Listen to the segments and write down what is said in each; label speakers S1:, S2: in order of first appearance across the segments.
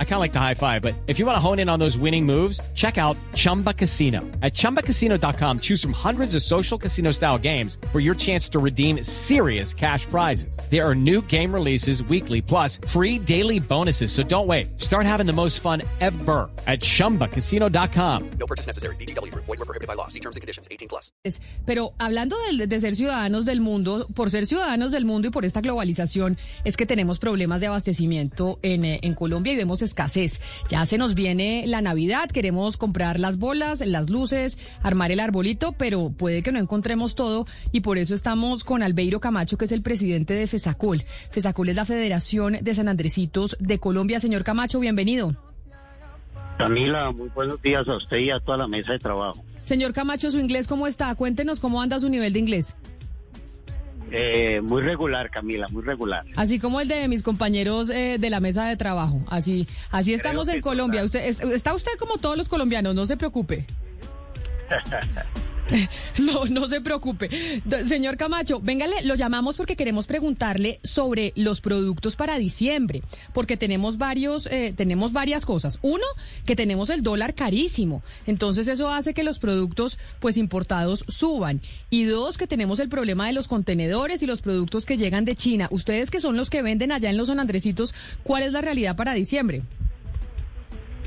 S1: I kind of like the high five, but if you want to hone in on those winning moves, check out Chumba Casino. At ChumbaCasino.com, choose from hundreds of social casino style games for your chance to redeem serious cash prizes. There are new game releases weekly, plus free daily bonuses. So don't wait. Start having the most fun ever at ChumbaCasino.com.
S2: No purchase necessary. BGW. Void were prohibited by law. See terms and conditions. 18 plus.
S3: Pero hablando de, de ser ciudadanos del mundo, por ser ciudadanos del mundo y por esta globalización, es que tenemos problemas de abastecimiento en, eh, en Colombia y vemos escasez. Ya se nos viene la Navidad, queremos comprar las bolas, las luces, armar el arbolito, pero puede que no encontremos todo y por eso estamos con Albeiro Camacho, que es el presidente de FESACOL. FESACOL es la Federación de San Andresitos de Colombia. Señor Camacho, bienvenido.
S4: Camila, muy buenos días a usted y a toda la mesa de trabajo.
S3: Señor Camacho, ¿su inglés cómo está? Cuéntenos cómo anda su nivel de inglés.
S4: Eh, muy regular, Camila, muy regular.
S3: Así como el de mis compañeros eh, de la mesa de trabajo. Así, así estamos
S4: Creo
S3: en Colombia.
S4: total.
S3: Usted es- está usted como todos los colombianos, no se preocupe. No, no se preocupe. Señor Camacho, véngale, lo llamamos porque queremos preguntarle sobre los productos para diciembre, porque tenemos varios, eh, tenemos varias cosas. Uno, que tenemos el dólar carísimo, entonces eso hace que los productos, pues importados, suban. Y dos, que tenemos el problema de los contenedores y los productos que llegan de China. Ustedes que son los que venden allá en los San Andresitos, ¿cuál es la realidad para diciembre?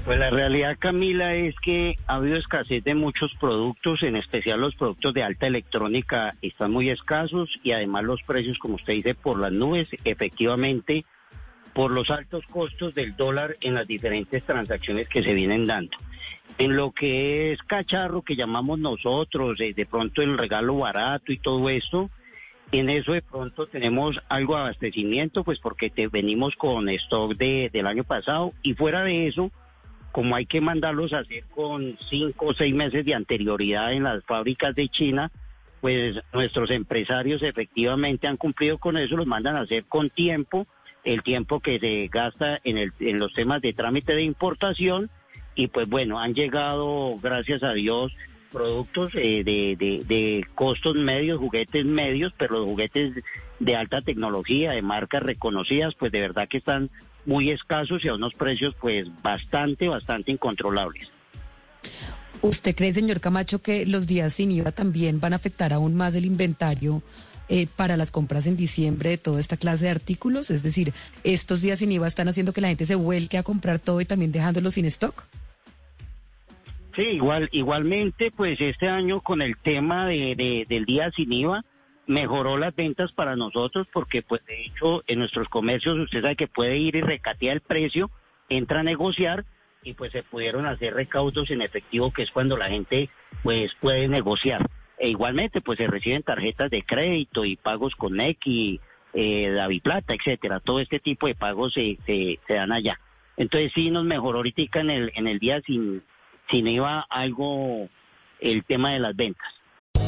S4: Pues la realidad, Camila, es que ha habido escasez de muchos productos, en especial los productos de alta electrónica están muy escasos y además los precios, como usted dice, por las nubes, efectivamente, por los altos costos del dólar en las diferentes transacciones que se vienen dando. En lo que es cacharro, que llamamos nosotros, eh, de pronto el regalo barato y todo esto, en eso de pronto tenemos algo de abastecimiento, pues porque te venimos con stock de, del año pasado y fuera de eso, como hay que mandarlos a hacer con cinco o seis meses de anterioridad en las fábricas de China, pues nuestros empresarios efectivamente han cumplido con eso, los mandan a hacer con tiempo, el tiempo que se gasta en, el, en los temas de trámite de importación y pues bueno, han llegado, gracias a Dios, productos eh, de, de, costos medios, juguetes medios, pero los juguetes de alta tecnología, de marcas reconocidas, pues de verdad que están muy escasos y a unos precios pues bastante, bastante incontrolables.
S5: ¿Usted cree, señor Camacho, que los días sin IVA también van a afectar aún más el inventario eh, para las compras en diciembre de toda esta clase de artículos? Es decir, ¿estos días sin IVA están haciendo que la gente se vuelque a comprar todo y también dejándolo sin stock?
S4: Sí, igual, igualmente, pues este año con el tema de, de- del día sin IVA, mejoró las ventas para nosotros porque pues de hecho en nuestros comercios usted sabe que puede ir y recatea el precio, entra a negociar y pues se pudieron hacer recaudos en efectivo que es cuando la gente pues puede negociar. E igualmente pues se reciben tarjetas de crédito y pagos con X, eh, Daviplata, etcétera. Todo este tipo de pagos se, se, se dan allá. Entonces sí nos mejoró ahorita en el, en el día sin, sin IVA algo el tema de las ventas.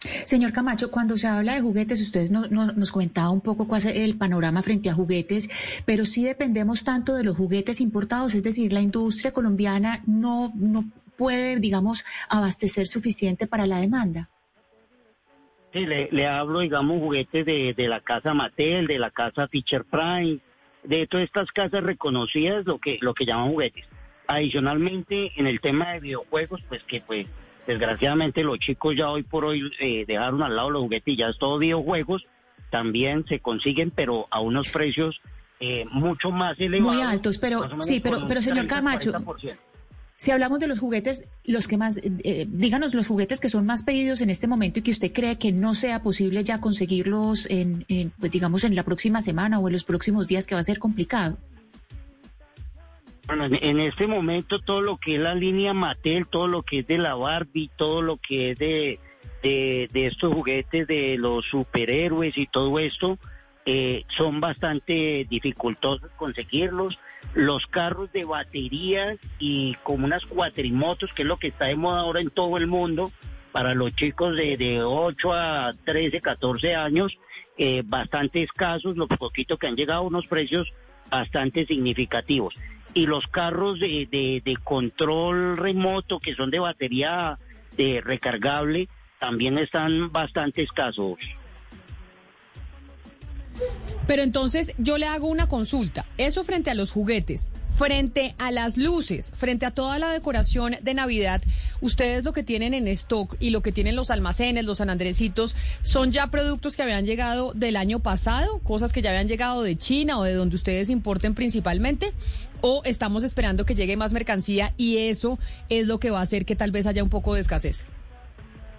S6: Señor Camacho, cuando se habla de juguetes, ustedes no- no- nos comentaba un poco cuál es el panorama frente a juguetes, pero sí dependemos tanto de los juguetes importados, es decir, la industria colombiana no, no puede, digamos, abastecer suficiente para la demanda.
S4: Sí, le, le hablo, digamos, juguetes de, de la casa Mattel, de la casa Fisher Price, de todas estas casas reconocidas, lo que, lo que llaman juguetes. Adicionalmente, en el tema de videojuegos, pues que pues desgraciadamente los chicos ya hoy por hoy eh, dejaron al lado los juguetes y ya es todo videojuegos, también se consiguen, pero a unos precios eh, mucho más elevados.
S6: Muy altos, pero- sí, pero- pero, señor
S4: 30,
S6: Camacho,
S4: 40%.
S6: Si hablamos de los juguetes, los que más, eh, díganos los juguetes que son más pedidos en este momento y que usted cree que no sea posible ya conseguirlos en, en, pues digamos, en la próxima semana o en los próximos días que va a ser complicado.
S4: Bueno, en, este momento todo lo que es la línea Mattel, todo lo que es de la Barbie, todo lo que es de, de, de estos juguetes de los superhéroes y todo esto, eh, son bastante dificultosos conseguirlos. Los carros de baterías y como unas cuatrimotos, que es lo que está de moda ahora en todo el mundo, para los chicos de, de 8 a 13, 14 años, eh, bastante escasos, lo poquito que han llegado a unos precios bastante significativos. Y los carros de, de, de control remoto, que son de batería de recargable, también están bastante escasos.
S3: Pero entonces yo le hago una consulta. Eso frente a los juguetes, frente a las luces, frente a toda la decoración de Navidad, ustedes lo que tienen en stock y lo que tienen los almacenes, los sanandrecitos, son ya productos que habían llegado del año pasado, cosas que ya habían llegado de China o de donde ustedes importen principalmente, o estamos esperando que llegue más mercancía y eso es lo que va a hacer que tal vez haya un poco de escasez.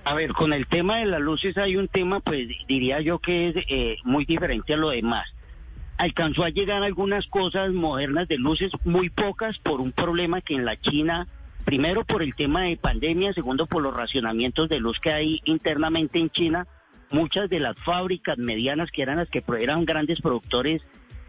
S4: A ver, con el tema de las luces hay un tema, pues diría yo que es eh, muy diferente a lo demás. Alcanzó a llegar algunas cosas modernas de luces, muy pocas por un problema que en la China, primero por el tema de pandemia, segundo por los racionamientos de luz que hay internamente en China, muchas de las fábricas medianas que eran las que eran grandes productores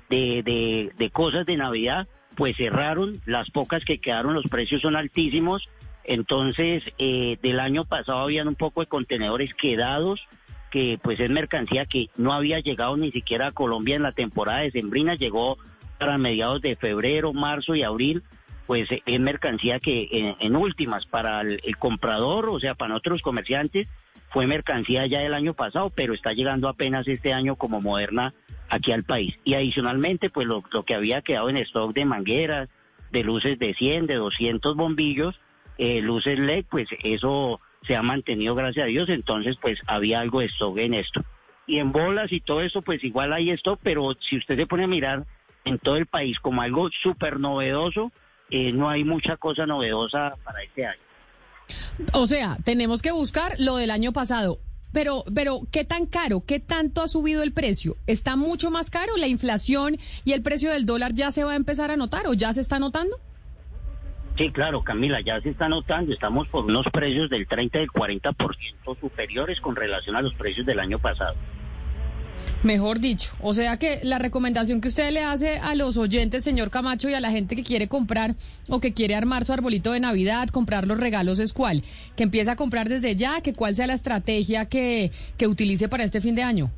S4: de, de, de cosas de Navidad, pues cerraron, las pocas que quedaron los precios son altísimos, entonces, eh, del año pasado habían un poco de contenedores quedados, que pues es mercancía que no había llegado ni siquiera a Colombia en la temporada de Sembrina, llegó para mediados de febrero, marzo y abril, pues es mercancía que en, últimas para el, el, comprador, o sea, para otros comerciantes, fue mercancía ya del año pasado, pero está llegando apenas este año como moderna aquí al país. Y adicionalmente, pues lo, lo que había quedado en stock de mangueras, de luces de 100, de 200 bombillos, eh, luces LED, pues eso se ha mantenido gracias a Dios, entonces pues había algo de stock en esto. Y en bolas y todo eso, pues igual hay esto, pero si usted se pone a mirar en todo el país como algo súper novedoso, eh, no hay mucha cosa novedosa para este año.
S3: O sea, tenemos que buscar lo del año pasado. Pero, pero, ¿qué tan caro? ¿Qué tanto ha subido el precio? ¿Está mucho más caro? ¿La inflación y el precio del dólar ya se va a empezar a notar o ya se está notando?
S4: Sí, claro, Camila, ya se está notando, estamos por unos precios del 30 y del 40% superiores con relación a los precios del año pasado.
S3: Mejor dicho, o sea que la recomendación que usted le hace a los oyentes, señor Camacho, y a la gente que quiere comprar o que quiere armar su arbolito de Navidad, comprar los regalos, es cuál? Que empiece a comprar desde ya, que cuál sea la estrategia que, que utilice para este fin de año.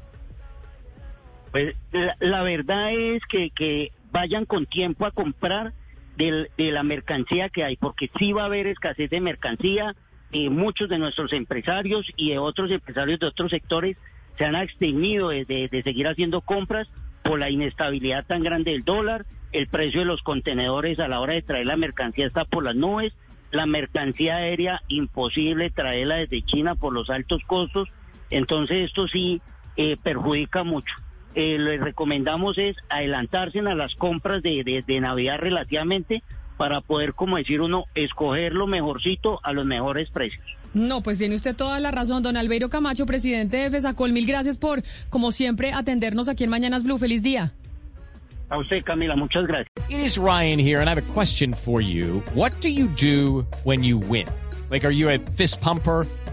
S4: Pues la, la verdad es que, que vayan con tiempo a comprar de, de, la mercancía que hay, porque sí va a haber escasez de mercancía. Eh, muchos de nuestros empresarios y de otros empresarios de otros sectores se han abstenido de, de, seguir haciendo compras por la inestabilidad tan grande del dólar. El precio de los contenedores a la hora de traer la mercancía está por las nubes. La mercancía aérea imposible traerla desde China por los altos costos. Entonces esto sí eh, perjudica mucho eh, les recomendamos es adelantarse a las compras de, de, de, Navidad relativamente para poder, como decir uno, escoger lo mejorcito a los mejores precios.
S3: No, pues tiene usted toda la razón, don Albeiro Camacho, presidente de FESACOL. Mil gracias por, como siempre, atendernos aquí en Mañanas Blue. Feliz día.
S4: A usted, Camila, muchas gracias.
S1: It is Ryan here, and I have a question for you. What do you do when you win? Like, are you a fist pumper?